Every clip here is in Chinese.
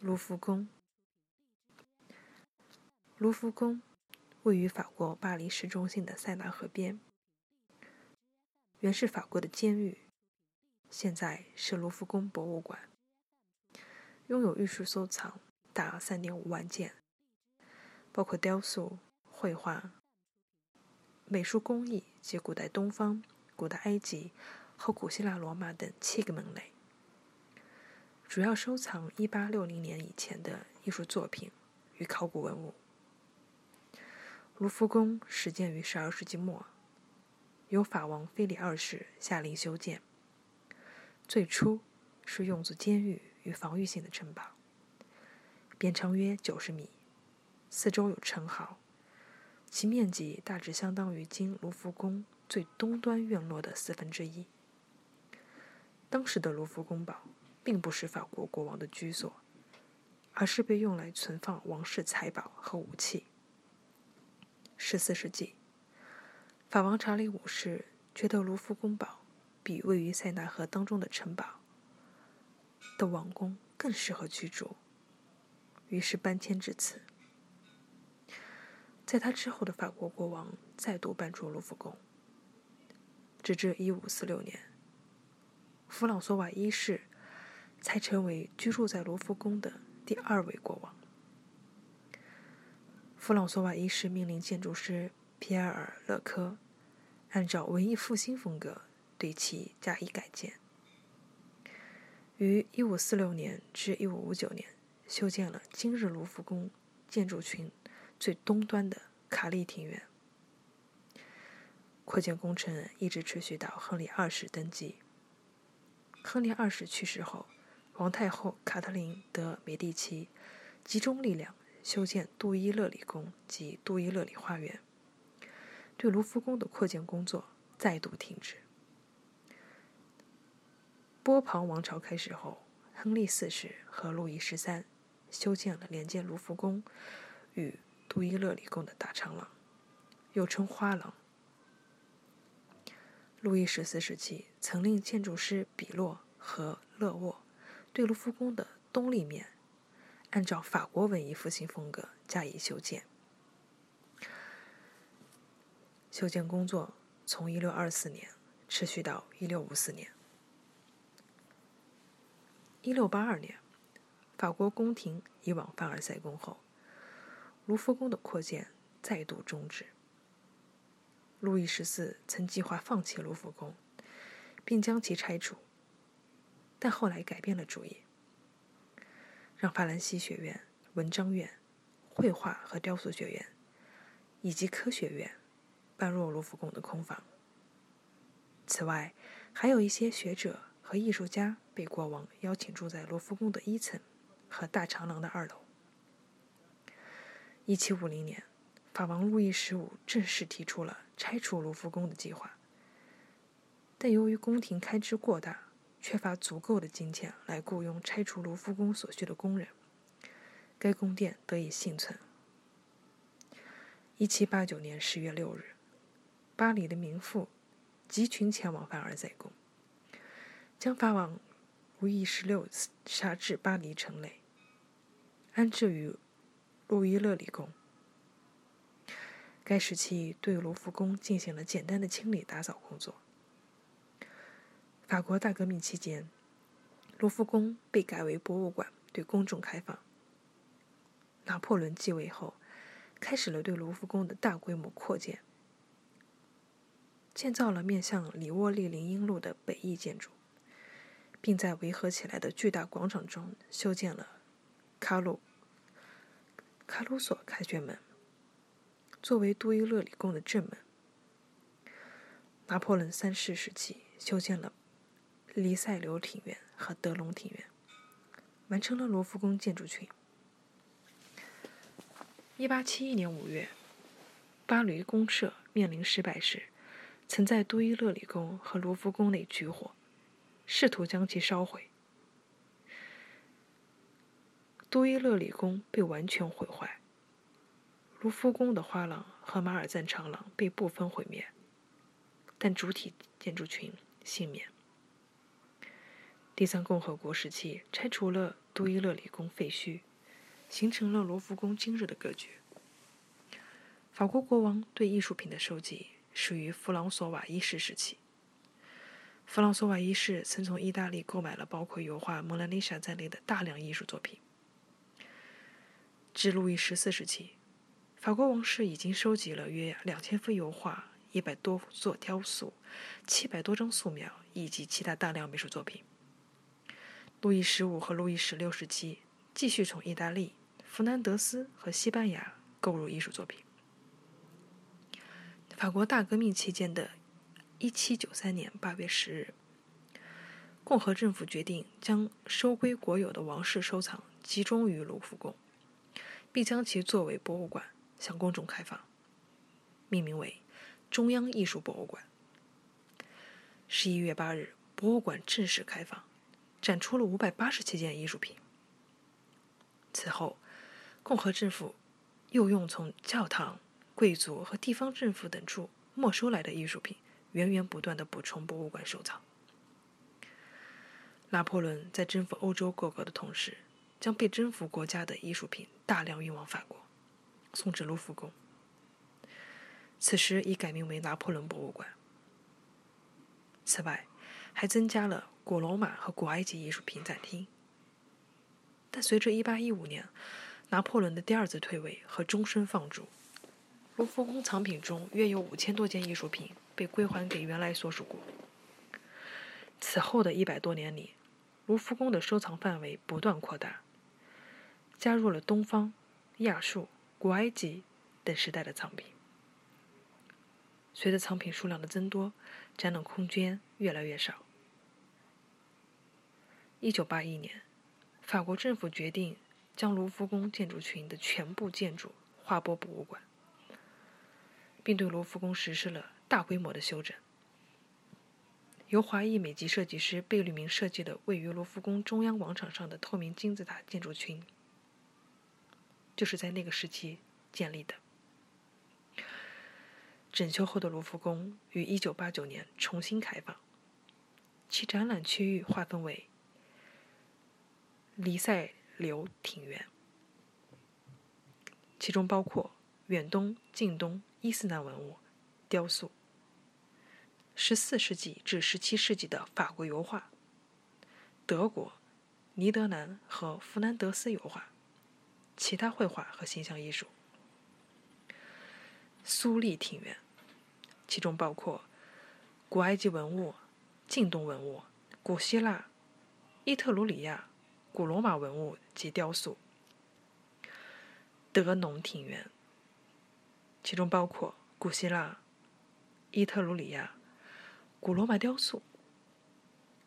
卢浮宫。卢浮宫位于法国巴黎市中心的塞纳河边，原是法国的监狱，现在是卢浮宫博物馆，拥有艺术收藏达三点五万件，包括雕塑、绘画、美术工艺及古代东方、古代埃及和古希腊罗马等七个门类。主要收藏1860年以前的艺术作品与考古文物。卢浮宫始建于12世纪末，由法王腓力二世下令修建。最初是用作监狱与防御性的城堡，边长约90米，四周有城壕，其面积大致相当于今卢浮宫最东端院落的四分之一。当时的卢浮宫堡。并不是法国国王的居所，而是被用来存放王室财宝和武器。十四世纪，法王查理五世觉得卢浮宫堡比位于塞纳河当中的城堡的王宫更适合居住，于是搬迁至此。在他之后的法国国王再度搬出卢浮宫，直至一五四六年，弗朗索瓦一世。才成为居住在卢浮宫的第二位国王。弗朗索瓦一世命令建筑师皮埃尔·勒科按照文艺复兴风格对其加以改建，于1546年至1559年修建了今日卢浮宫建筑群最东端的卡利庭院。扩建工程一直持续到亨利二世登基。亨利二世去世后。皇太后卡特琳·德·美第奇集中力量修建杜伊勒里宫及杜伊勒里花园，对卢浮宫的扩建工作再度停止。波旁王朝开始后，亨利四世和路易十三修建了连接卢浮宫与杜伊勒里宫的大长廊，又称花廊。路易十四时期曾令建筑师比洛和勒沃。对卢浮宫的东立面，按照法国文艺复兴风格加以修建。修建工作从1624年持续到1654年。1682年，法国宫廷移往凡尔赛宫后，卢浮宫的扩建再度终止。路易十四曾计划放弃卢浮宫，并将其拆除。但后来改变了主意，让法兰西学院、文章院、绘画和雕塑学院以及科学院搬入卢浮宫的空房。此外，还有一些学者和艺术家被国王邀请住在卢浮宫的一层和大长廊的二楼。一七五零年，法王路易十五正式提出了拆除卢浮宫的计划，但由于宫廷开支过大。缺乏足够的金钱来雇佣拆除卢浮宫所需的工人，该宫殿得以幸存。一七八九年十月六日，巴黎的民妇集群前往凡尔赛宫，将法王路易十六杀至巴黎城内，安置于路易勒里宫。该时期对卢浮宫进行了简单的清理打扫工作。法国大革命期间，卢浮宫被改为博物馆，对公众开放。拿破仑继位后，开始了对卢浮宫的大规模扩建，建造了面向里沃利林荫路的北翼建筑，并在围合起来的巨大广场中修建了卡鲁卡鲁索凯旋门，作为杜伊勒里宫的正门。拿破仑三世时期修建了。黎塞留庭院和德隆庭院完成了罗浮宫建筑群。一八七一年五月，巴黎公社面临失败时，曾在杜伊勒里宫和罗浮宫内举火，试图将其烧毁。杜伊勒里宫被完全毁坏，卢浮宫的花廊和马尔赞长廊被部分毁灭，但主体建筑群幸免。第三共和国时期拆除了杜伊勒里宫废墟，形成了罗浮宫今日的格局。法国国王对艺术品的收集始于弗朗索瓦一世时期。弗朗索瓦一世曾从意大利购买了包括油画《蒙娜丽莎》在内的大量艺术作品。至路易十四时期，法国王室已经收集了约两千幅油画、一百多座雕塑、七百多张素描以及其他大量美术作品。路易十五和路易十六时期继续从意大利、弗兰德斯和西班牙购入艺术作品。法国大革命期间的1793年8月10日，共和政府决定将收归国有的王室收藏集中于卢浮宫，并将其作为博物馆向公众开放，命名为中央艺术博物馆。11月8日，博物馆正式开放，展出了587件艺术品。此后，共和政府又用从教堂。贵族和地方政府等处没收来的艺术品，源源不断的补充博物馆收藏。拿破仑在征服欧洲各国的同时，将被征服国家的艺术品大量运往法国，送至卢浮宫。此时已改名为拿破仑博物馆。此外，还增加了古罗马和古埃及艺术品展厅。但随着1815年拿破仑的第二次退位和终身放逐。卢浮宫藏品中约有五千多件艺术品被归还给原来所属国。此后的一百多年里，卢浮宫的收藏范围不断扩大，加入了东方、亚述、古埃及等时代的藏品。随着藏品数量的增多，展览空间越来越少。一九八一年，法国政府决定将卢浮宫建筑群的全部建筑划拨博物馆。并对卢浮宫实施了大规模的修整。由华裔美籍设计师贝聿铭设计的位于卢浮宫中央广场上的透明金字塔建筑群，就是在那个时期建立的。整修后的卢浮宫于1989年重新开放，其展览区域划分为黎塞留庭园，其中包括远东、近东。伊斯兰文物、雕塑、十四世纪至十七世纪的法国油画、德国、尼德兰和弗兰德斯油画、其他绘画和形象艺术。苏利庭园，其中包括古埃及文物、近东文物、古希腊、伊特鲁里亚、古罗马文物及雕塑。德农庭园。其中包括古希腊、伊特鲁里亚、古罗马雕塑、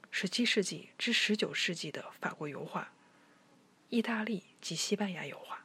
十七世纪至十九世纪的法国油画、意大利及西班牙油画。